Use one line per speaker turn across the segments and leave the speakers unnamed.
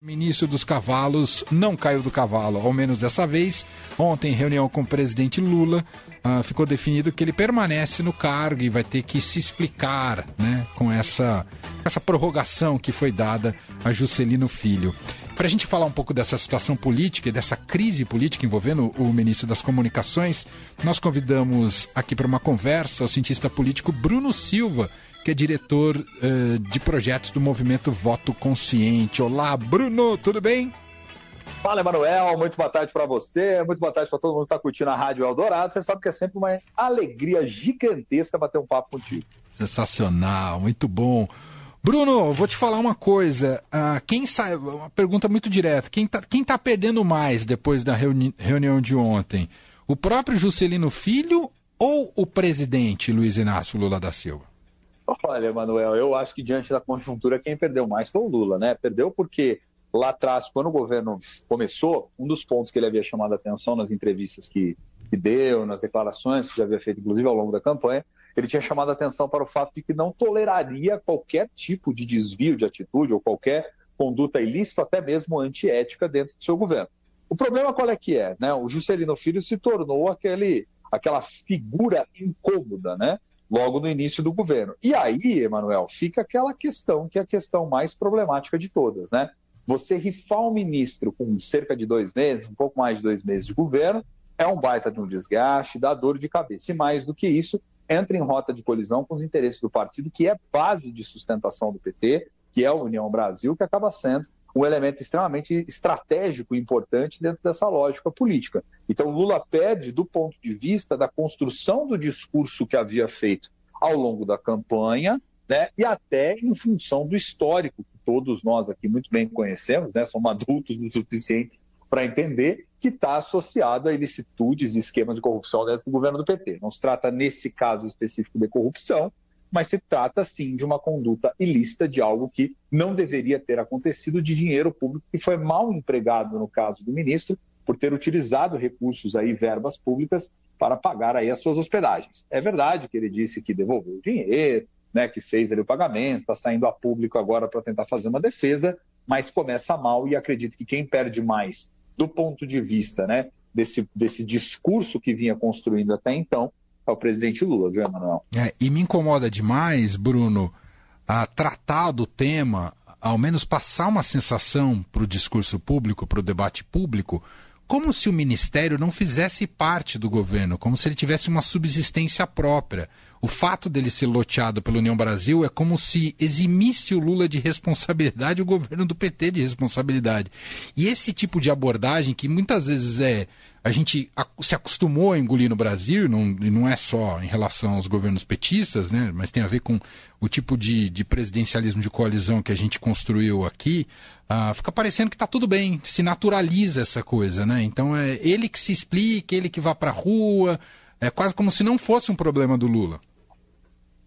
Ministro dos Cavalos não caiu do cavalo, ao menos dessa vez. Ontem, em reunião com o presidente Lula, uh, ficou definido que ele permanece no cargo e vai ter que se explicar né, com essa, essa prorrogação que foi dada a Juscelino Filho. Para a gente falar um pouco dessa situação política e dessa crise política envolvendo o ministro das Comunicações, nós convidamos aqui para uma conversa o cientista político Bruno Silva, que é diretor uh, de projetos do movimento Voto Consciente. Olá, Bruno, tudo bem?
Fala, Emanuel, muito boa tarde para você, muito boa tarde para todo mundo que está curtindo a Rádio Eldorado. Você sabe que é sempre uma alegria gigantesca bater um papo contigo.
Sensacional, muito bom. Bruno, vou te falar uma coisa. Uh, quem sai, uma pergunta muito direta. Quem está quem tá perdendo mais depois da reuni reunião de ontem? O próprio Juscelino Filho ou o presidente Luiz Inácio Lula da Silva?
Olha, Manuel, eu acho que diante da conjuntura, quem perdeu mais foi o Lula, né? Perdeu porque lá atrás, quando o governo começou, um dos pontos que ele havia chamado a atenção nas entrevistas que, que deu, nas declarações que já havia feito, inclusive ao longo da campanha, ele tinha chamado a atenção para o fato de que não toleraria qualquer tipo de desvio de atitude ou qualquer conduta ilícita, até mesmo antiética, dentro do seu governo. O problema qual é que é? Né? O Juscelino Filho se tornou aquele, aquela figura incômoda, né? logo no início do governo. E aí, Emanuel, fica aquela questão que é a questão mais problemática de todas, né? Você rifar um ministro com cerca de dois meses, um pouco mais de dois meses de governo, é um baita de um desgaste, dá dor de cabeça. E mais do que isso, entra em rota de colisão com os interesses do partido, que é base de sustentação do PT, que é a União Brasil, que acaba sendo um elemento extremamente estratégico e importante dentro dessa lógica política. Então, Lula perde do ponto de vista da construção do discurso que havia feito ao longo da campanha, né, e até em função do histórico que todos nós aqui muito bem conhecemos, né, somos adultos o suficiente para entender que está associado a ilicitudes e esquemas de corrupção dentro do governo do PT. Não se trata, nesse caso específico, de corrupção, mas se trata sim de uma conduta ilícita, de algo que não deveria ter acontecido, de dinheiro público que foi mal empregado no caso do ministro, por ter utilizado recursos aí, verbas públicas, para pagar aí as suas hospedagens. É verdade que ele disse que devolveu o dinheiro, né, que fez ali o pagamento, está saindo a público agora para tentar fazer uma defesa, mas começa mal e acredito que quem perde mais do ponto de vista né, desse, desse discurso que vinha construindo até então ao presidente Lula, viu, Emanuel?
É, e me incomoda demais, Bruno, a tratar do tema, ao menos passar uma sensação para o discurso público, para o debate público, como se o ministério não fizesse parte do governo, como se ele tivesse uma subsistência própria. O fato dele ser loteado pela União Brasil é como se eximisse o Lula de responsabilidade e o governo do PT de responsabilidade. E esse tipo de abordagem, que muitas vezes é a gente se acostumou a engolir no Brasil, não, e não é só em relação aos governos petistas, né, mas tem a ver com o tipo de, de presidencialismo de coalizão que a gente construiu aqui, uh, fica parecendo que está tudo bem, se naturaliza essa coisa. Né? Então é ele que se explica, ele que vá para a rua, é quase como se não fosse um problema do Lula.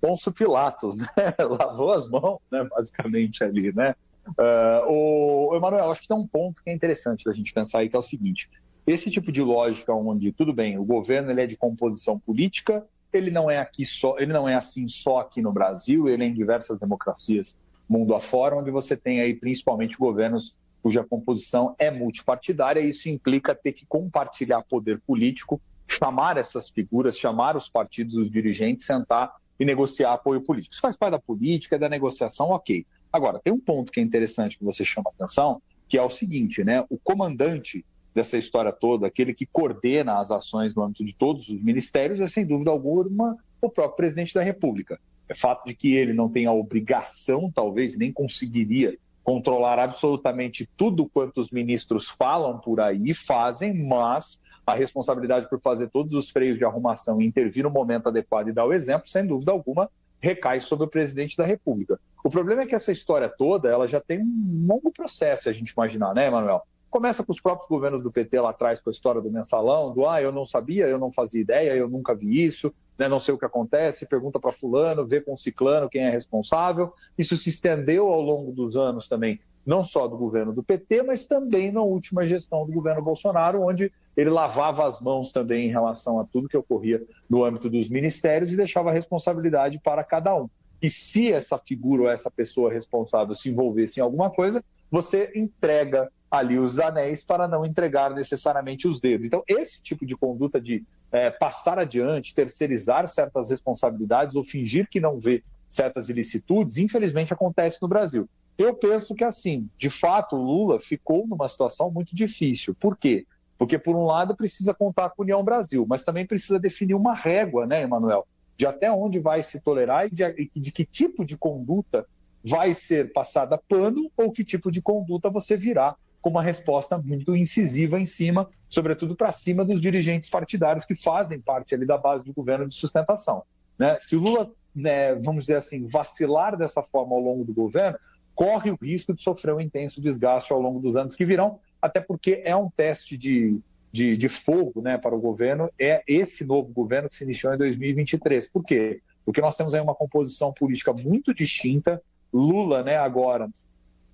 Ponço Pilatos, né? lavou as mãos, né? basicamente ali, né? Uh, o Emanuel, acho que tem um ponto que é interessante da gente pensar aí, que é o seguinte: esse tipo de lógica onde, tudo bem, o governo ele é de composição política, ele não é aqui só, ele não é assim só aqui no Brasil, ele é em diversas democracias mundo afora, onde você tem aí principalmente governos cuja composição é multipartidária, isso implica ter que compartilhar poder político, chamar essas figuras, chamar os partidos, os dirigentes, sentar e negociar apoio político. Isso faz parte da política, da negociação, ok. Agora, tem um ponto que é interessante que você chama atenção, que é o seguinte, né? O comandante dessa história toda, aquele que coordena as ações no âmbito de todos os ministérios, é sem dúvida alguma o próprio presidente da República. É fato de que ele não tem a obrigação, talvez nem conseguiria controlar absolutamente tudo quanto os ministros falam por aí, fazem, mas a responsabilidade por fazer todos os freios de arrumação e intervir no momento adequado e dar o exemplo, sem dúvida alguma, recai sobre o presidente da República. O problema é que essa história toda, ela já tem um longo processo, a gente imaginar, né, Emanuel? Começa com os próprios governos do PT lá atrás, com a história do mensalão, do ah, eu não sabia, eu não fazia ideia, eu nunca vi isso, né, não sei o que acontece, pergunta para fulano, vê com ciclano quem é responsável. Isso se estendeu ao longo dos anos também, não só do governo do PT, mas também na última gestão do governo Bolsonaro, onde ele lavava as mãos também em relação a tudo que ocorria no âmbito dos ministérios e deixava a responsabilidade para cada um. E se essa figura ou essa pessoa responsável se envolvesse em alguma coisa, você entrega ali os anéis para não entregar necessariamente os dedos. Então, esse tipo de conduta de é, passar adiante, terceirizar certas responsabilidades ou fingir que não vê certas ilicitudes, infelizmente acontece no Brasil. Eu penso que, assim, de fato, o Lula ficou numa situação muito difícil. Por quê? Porque, por um lado, precisa contar com a União Brasil, mas também precisa definir uma régua, né, Emanuel? De até onde vai se tolerar e de, de que tipo de conduta vai ser passada pano ou que tipo de conduta você virá com uma resposta muito incisiva em cima, sobretudo para cima dos dirigentes partidários que fazem parte ali da base do governo de sustentação. Né? Se o Lula, né, vamos dizer assim, vacilar dessa forma ao longo do governo, corre o risco de sofrer um intenso desgaste ao longo dos anos que virão, até porque é um teste de, de, de fogo né, para o governo, é esse novo governo que se iniciou em 2023. Por quê? Porque nós temos aí uma composição política muito distinta. Lula, né, agora,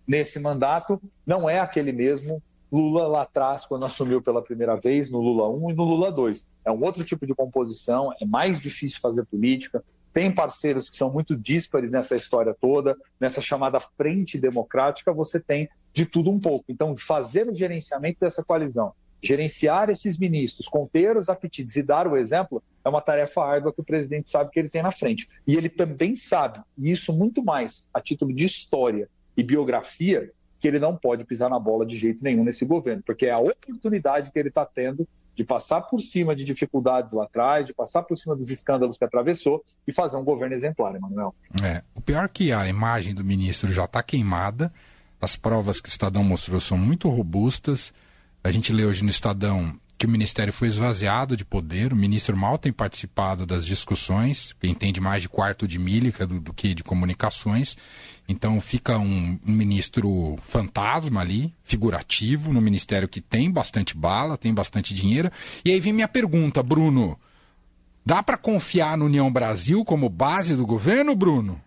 nesse mandato não é aquele mesmo Lula lá atrás, quando assumiu pela primeira vez, no Lula 1 e no Lula 2. É um outro tipo de composição, é mais difícil fazer política, tem parceiros que são muito díspares nessa história toda, nessa chamada frente democrática, você tem de tudo um pouco. Então, fazer o gerenciamento dessa coalizão, gerenciar esses ministros, conter os apetites e dar o exemplo, é uma tarefa árdua que o presidente sabe que ele tem na frente. E ele também sabe, e isso muito mais a título de história e biografia que ele não pode pisar na bola de jeito nenhum nesse governo, porque é a oportunidade que ele está tendo de passar por cima de dificuldades lá atrás, de passar por cima dos escândalos que atravessou e fazer um governo exemplar, Emanuel.
É, o pior é que a imagem do ministro já está queimada, as provas que o Estadão mostrou são muito robustas. A gente lê hoje no Estadão que o Ministério foi esvaziado de poder, o ministro mal tem participado das discussões, entende mais de quarto de mílica do, do que de comunicações, então fica um, um, ministro fantasma ali, figurativo, no ministério que tem bastante bala, tem bastante dinheiro. E aí vem minha pergunta, Bruno, dá para confiar no União Brasil como base do governo, Bruno?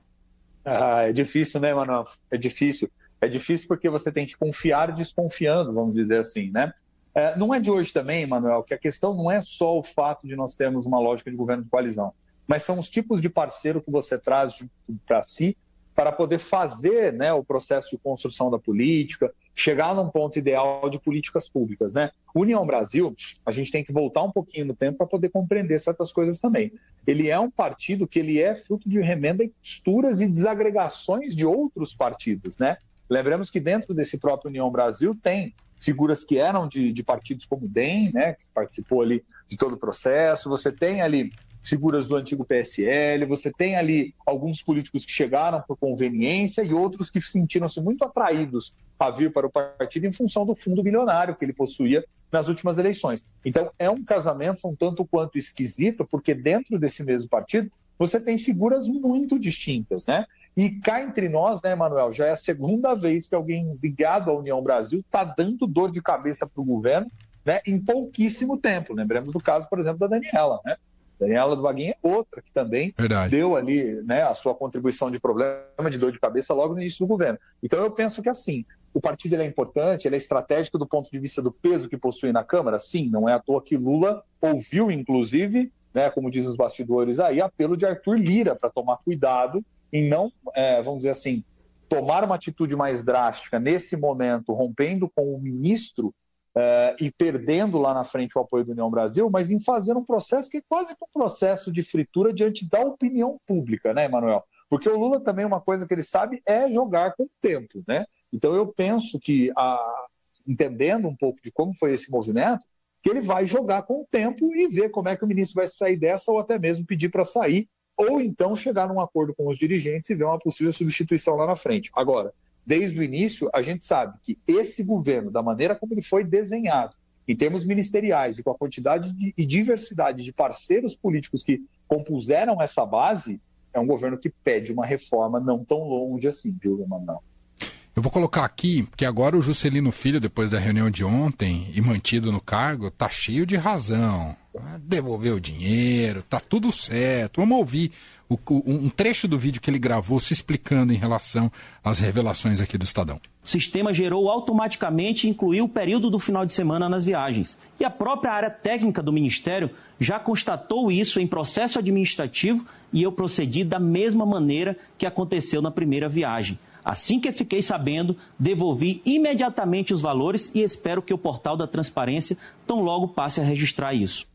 Ah, é difícil, né, Manuel? É difícil. É difícil porque você tem que confiar desconfiando, vamos dizer assim, né? É, não é de hoje também, Manuel, que a questão não é só o fato de nós termos uma lógica de governo de coalizão, mas são os tipos de parceiro que você traz para si para poder fazer né, o processo de construção da política, chegar num ponto ideal de políticas públicas. Né? União Brasil, a gente tem que voltar um pouquinho no tempo para poder compreender certas coisas também. Ele é um partido que ele é fruto de remenda e costuras e desagregações de outros partidos. Né? Lembramos que dentro desse próprio União Brasil tem figuras que eram de, de partidos como o DEM, né, que participou ali de todo o processo, você tem ali figuras do antigo PSL, você tem ali alguns políticos que chegaram por conveniência e outros que sentiram-se muito atraídos a vir para o partido em função do fundo milionário que ele possuía nas últimas eleições. Então, é um casamento um tanto quanto esquisito, porque dentro desse mesmo partido você tem figuras muito distintas, né? E cá entre nós, né, Manuel, já é a segunda vez que alguém ligado à União Brasil está dando dor de cabeça para o governo né, em pouquíssimo tempo. Lembremos do caso, por exemplo, da Daniela, né? Daniela do Vaguinho é outra que também Verdade. deu ali né, a sua contribuição de problema de dor de cabeça logo no início do governo. Então eu penso que assim, o partido é importante, ele é estratégico do ponto de vista do peso que possui na Câmara? Sim, não é à toa que Lula ouviu, inclusive, né, como dizem os bastidores aí, apelo de Arthur Lira para tomar cuidado e não, é, vamos dizer assim, tomar uma atitude mais drástica nesse momento, rompendo com o ministro é, e perdendo lá na frente o apoio do União Brasil, mas em fazer um processo que é quase um processo de fritura diante da opinião pública, né, Emanuel? Porque o Lula também, uma coisa que ele sabe é jogar com o tempo, né? Então eu penso que, a, entendendo um pouco de como foi esse movimento, que ele vai jogar com o tempo e ver como é que o ministro vai sair dessa ou até mesmo pedir para sair, ou então chegar num acordo com os dirigentes e ver uma possível substituição lá na frente. Agora, desde o início, a gente sabe que esse governo, da maneira como ele foi desenhado, em termos ministeriais e com a quantidade de, e diversidade de parceiros políticos que compuseram essa base, é um governo que pede uma reforma não tão longe assim, viu, Manuel?
Eu vou colocar aqui, porque agora o Juscelino Filho, depois da reunião de ontem e mantido no cargo, tá cheio de razão. Devolveu o dinheiro, tá tudo certo. Vamos ouvir o, um trecho do vídeo que ele gravou se explicando em relação às revelações aqui do Estadão.
O sistema gerou automaticamente incluiu o período do final de semana nas viagens. E a própria área técnica do Ministério já constatou isso em processo administrativo e eu procedi da mesma maneira que aconteceu na primeira viagem. Assim que fiquei sabendo, devolvi imediatamente os valores e espero que o portal da transparência tão logo passe a registrar isso.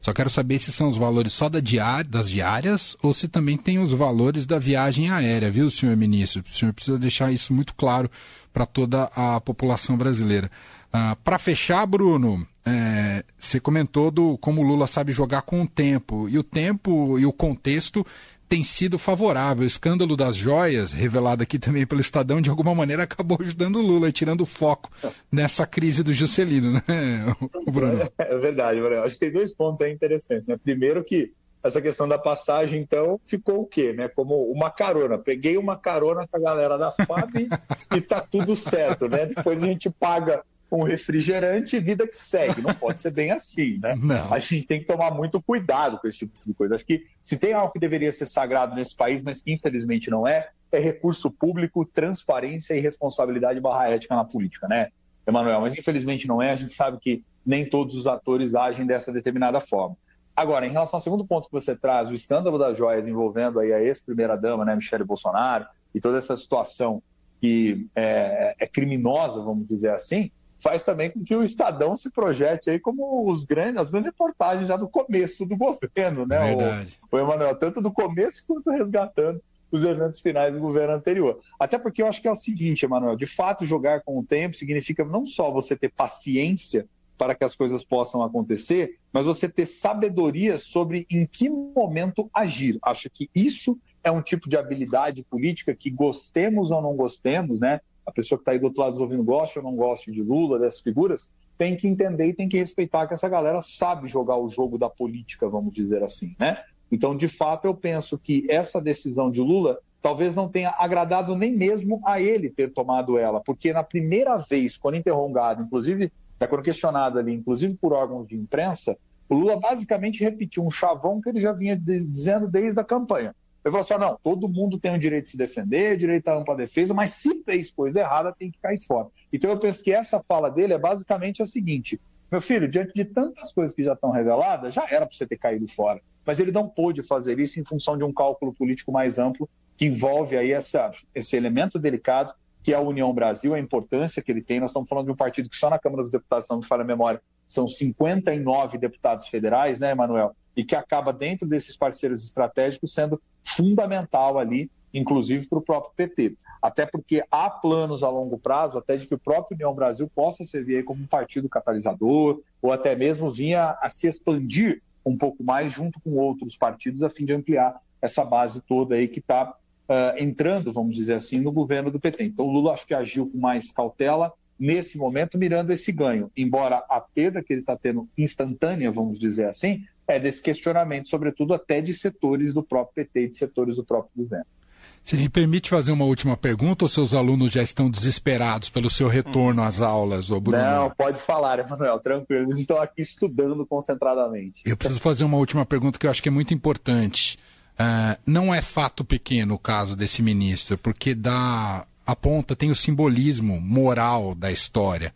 Só quero saber se são os valores só da diária, das diárias ou se também tem os valores da viagem aérea, viu, senhor ministro? O senhor precisa deixar isso muito claro para toda a população brasileira. Ah, para fechar, Bruno, é, você comentou do como o Lula sabe jogar com o tempo. E o tempo e o contexto tem sido favorável. O escândalo das joias, revelado aqui também pelo Estadão, de alguma maneira acabou ajudando o Lula, tirando o foco nessa crise do Juscelino, né,
Bruno? É, verdade, Bruno. Acho que tem dois pontos aí interessantes. Né? Primeiro que essa questão da passagem, então, ficou o quê? Né? Como uma carona. Peguei uma carona com a galera da FAB e tá tudo certo, né? Depois a gente paga um refrigerante e vida que segue. Não pode ser bem assim, né? Não. A gente tem que tomar muito cuidado com esse tipo de coisa. Acho que se tem algo que deveria ser sagrado nesse país, mas que infelizmente não é, é recurso público, transparência e responsabilidade barra ética na política, né, Emanuel? Mas infelizmente não é. A gente sabe que nem todos os atores agem dessa determinada forma. Agora, em relação ao segundo ponto que você traz, o escândalo das joias envolvendo aí a ex-primeira-dama, né, Michele Bolsonaro, e toda essa situação que é, é criminosa, vamos dizer assim, faz também com que o Estadão se projete aí como os grandes, as grandes reportagens já do começo do governo, né? Verdade. O, o Emanuel, tanto do começo quanto resgatando os eventos finais do governo anterior. Até porque eu acho que é o seguinte, Emanuel, de fato jogar com o tempo significa não só você ter paciência para que as coisas possam acontecer, mas você ter sabedoria sobre em que momento agir. Acho que isso é um tipo de habilidade política que gostemos ou não gostemos, né? A pessoa que está aí do outro lado ouvindo gosta ou não gosta de Lula, dessas figuras, tem que entender e tem que respeitar que essa galera sabe jogar o jogo da política, vamos dizer assim, né? Então, de fato, eu penso que essa decisão de Lula talvez não tenha agradado nem mesmo a ele ter tomado ela, porque na primeira vez, quando interrogado, inclusive, quando questionado ali, inclusive por órgãos de imprensa, o Lula basicamente repetiu um chavão que ele já vinha dizendo desde a campanha. Ele falou assim: não, todo mundo tem o direito de se defender, direito à ampla defesa, mas se fez coisa errada, tem que cair fora. Então eu penso que essa fala dele é basicamente a seguinte: meu filho, diante de tantas coisas que já estão reveladas, já era para você ter caído fora. Mas ele não pôde fazer isso em função de um cálculo político mais amplo que envolve aí essa, esse elemento delicado que é a União Brasil, a importância que ele tem. Nós estamos falando de um partido que só na Câmara dos Deputados, se não me falha a memória, são 59 deputados federais, né, Emanuel? E que acaba dentro desses parceiros estratégicos sendo fundamental ali, inclusive para o próprio PT. Até porque há planos a longo prazo, até de que o próprio União Brasil possa servir como um partido catalisador, ou até mesmo vinha a se expandir um pouco mais junto com outros partidos, a fim de ampliar essa base toda aí que está uh, entrando, vamos dizer assim, no governo do PT. Então, o Lula acho que agiu com mais cautela nesse momento, mirando esse ganho. Embora a perda que ele está tendo instantânea, vamos dizer assim, é desse questionamento, sobretudo até de setores do próprio PT e de setores do próprio governo.
Se me permite fazer uma última pergunta, ou seus alunos já estão desesperados pelo seu retorno às aulas, ô Bruno?
Não, pode falar, Emanuel, tranquilo. Eles estão aqui estudando concentradamente.
Eu preciso fazer uma última pergunta que eu acho que é muito importante. Uh, não é fato pequeno o caso desse ministro, porque dá, aponta, tem o simbolismo moral da história.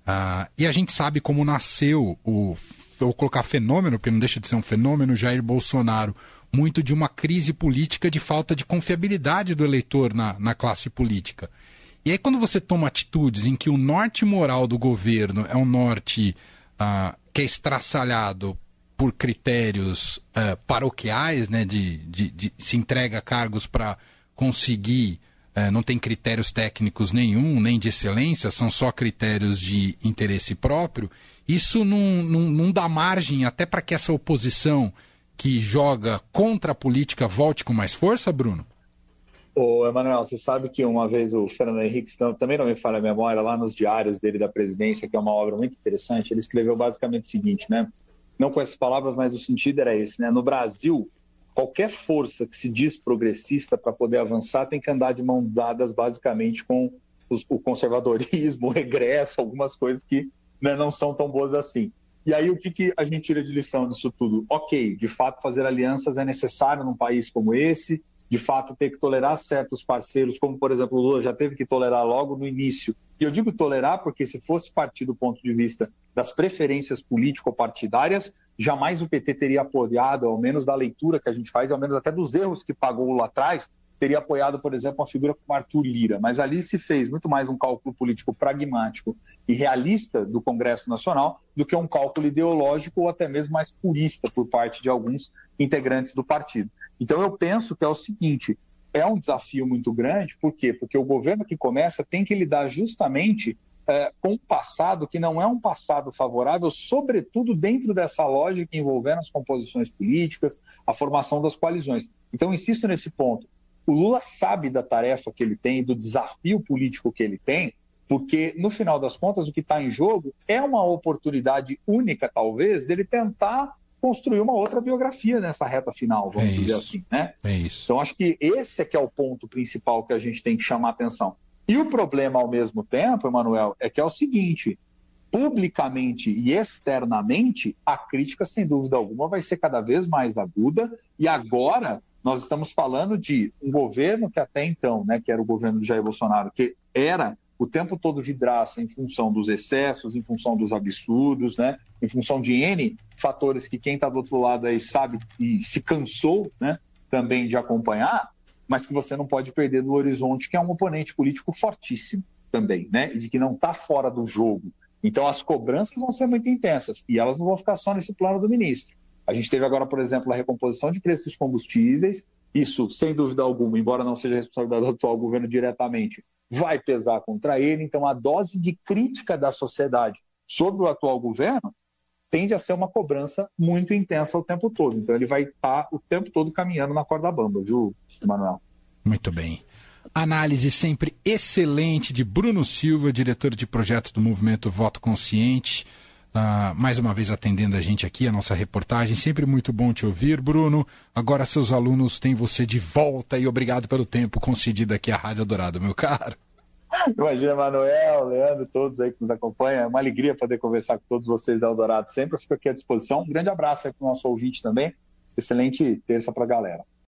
Uh, e a gente sabe como nasceu o vou colocar fenômeno, porque não deixa de ser um fenômeno, Jair Bolsonaro, muito de uma crise política de falta de confiabilidade do eleitor na, na classe política. E aí, quando você toma atitudes em que o norte moral do governo é um norte uh, que é estraçalhado por critérios uh, paroquiais, né, de, de, de, se entrega cargos para conseguir, não tem critérios técnicos nenhum, nem de excelência, são só critérios de interesse próprio. Isso não, não, não dá margem até para que essa oposição que joga contra a política volte com mais força, Bruno?
Ô, Emanuel, você sabe que uma vez o Fernando Henrique, também não me falha a memória, lá nos diários dele da presidência, que é uma obra muito interessante, ele escreveu basicamente o seguinte, né? Não com essas palavras, mas o sentido era esse, né? No Brasil, qualquer força que se diz progressista para poder avançar tem que andar de mão dadas basicamente com os, o conservadorismo, o regresso, algumas coisas que né, não são tão boas assim. E aí, o que, que a gente tira de lição disso tudo? Ok, de fato, fazer alianças é necessário num país como esse, de fato, ter que tolerar certos parceiros, como, por exemplo, o Lula já teve que tolerar logo no início. E eu digo tolerar porque, se fosse partir do ponto de vista das preferências político-partidárias, jamais o PT teria apoiado, ao menos da leitura que a gente faz, ao menos até dos erros que pagou lá atrás, teria apoiado, por exemplo, uma figura como Arthur Lira. Mas ali se fez muito mais um cálculo político pragmático e realista do Congresso Nacional do que um cálculo ideológico ou até mesmo mais purista por parte de alguns integrantes do partido. Então eu penso que é o seguinte: é um desafio muito grande, por quê? Porque o governo que começa tem que lidar justamente é, com um passado que não é um passado favorável, sobretudo dentro dessa lógica envolvendo as composições políticas, a formação das coalizões. Então, insisto nesse ponto. O Lula sabe da tarefa que ele tem, do desafio político que ele tem, porque, no final das contas, o que está em jogo é uma oportunidade única, talvez, dele tentar construir uma outra biografia nessa reta final, vamos é dizer assim, né?
É isso.
Então, acho que esse é que é o ponto principal que a gente tem que chamar atenção. E o problema, ao mesmo tempo, Emanuel, é que é o seguinte: publicamente e externamente, a crítica, sem dúvida alguma, vai ser cada vez mais aguda. E agora nós estamos falando de um governo que até então, né, que era o governo de Jair Bolsonaro, que era o tempo todo vidraça em função dos excessos, em função dos absurdos, né, em função de N fatores que quem está do outro lado aí sabe e se cansou né, também de acompanhar mas que você não pode perder do horizonte, que é um oponente político fortíssimo também, né? E de que não está fora do jogo. Então as cobranças vão ser muito intensas e elas não vão ficar só nesse plano do ministro. A gente teve agora, por exemplo, a recomposição de preços dos combustíveis. Isso, sem dúvida alguma, embora não seja responsabilidade do atual governo diretamente, vai pesar contra ele. Então, a dose de crítica da sociedade sobre o atual governo tende a ser uma cobrança muito intensa o tempo todo. Então ele vai estar tá o tempo todo caminhando na corda bamba, viu, Manuel?
Muito bem. Análise sempre excelente de Bruno Silva, diretor de projetos do movimento Voto Consciente. Uh, mais uma vez atendendo a gente aqui, a nossa reportagem. Sempre muito bom te ouvir, Bruno. Agora seus alunos têm você de volta e obrigado pelo tempo concedido aqui à Rádio Dourado, meu caro.
Imagina, Manuel, Leandro, todos aí que nos acompanham. É uma alegria poder conversar com todos vocês da Eldorado sempre. Fico aqui à disposição. Um grande abraço aí para o nosso ouvinte também. Excelente terça para a galera.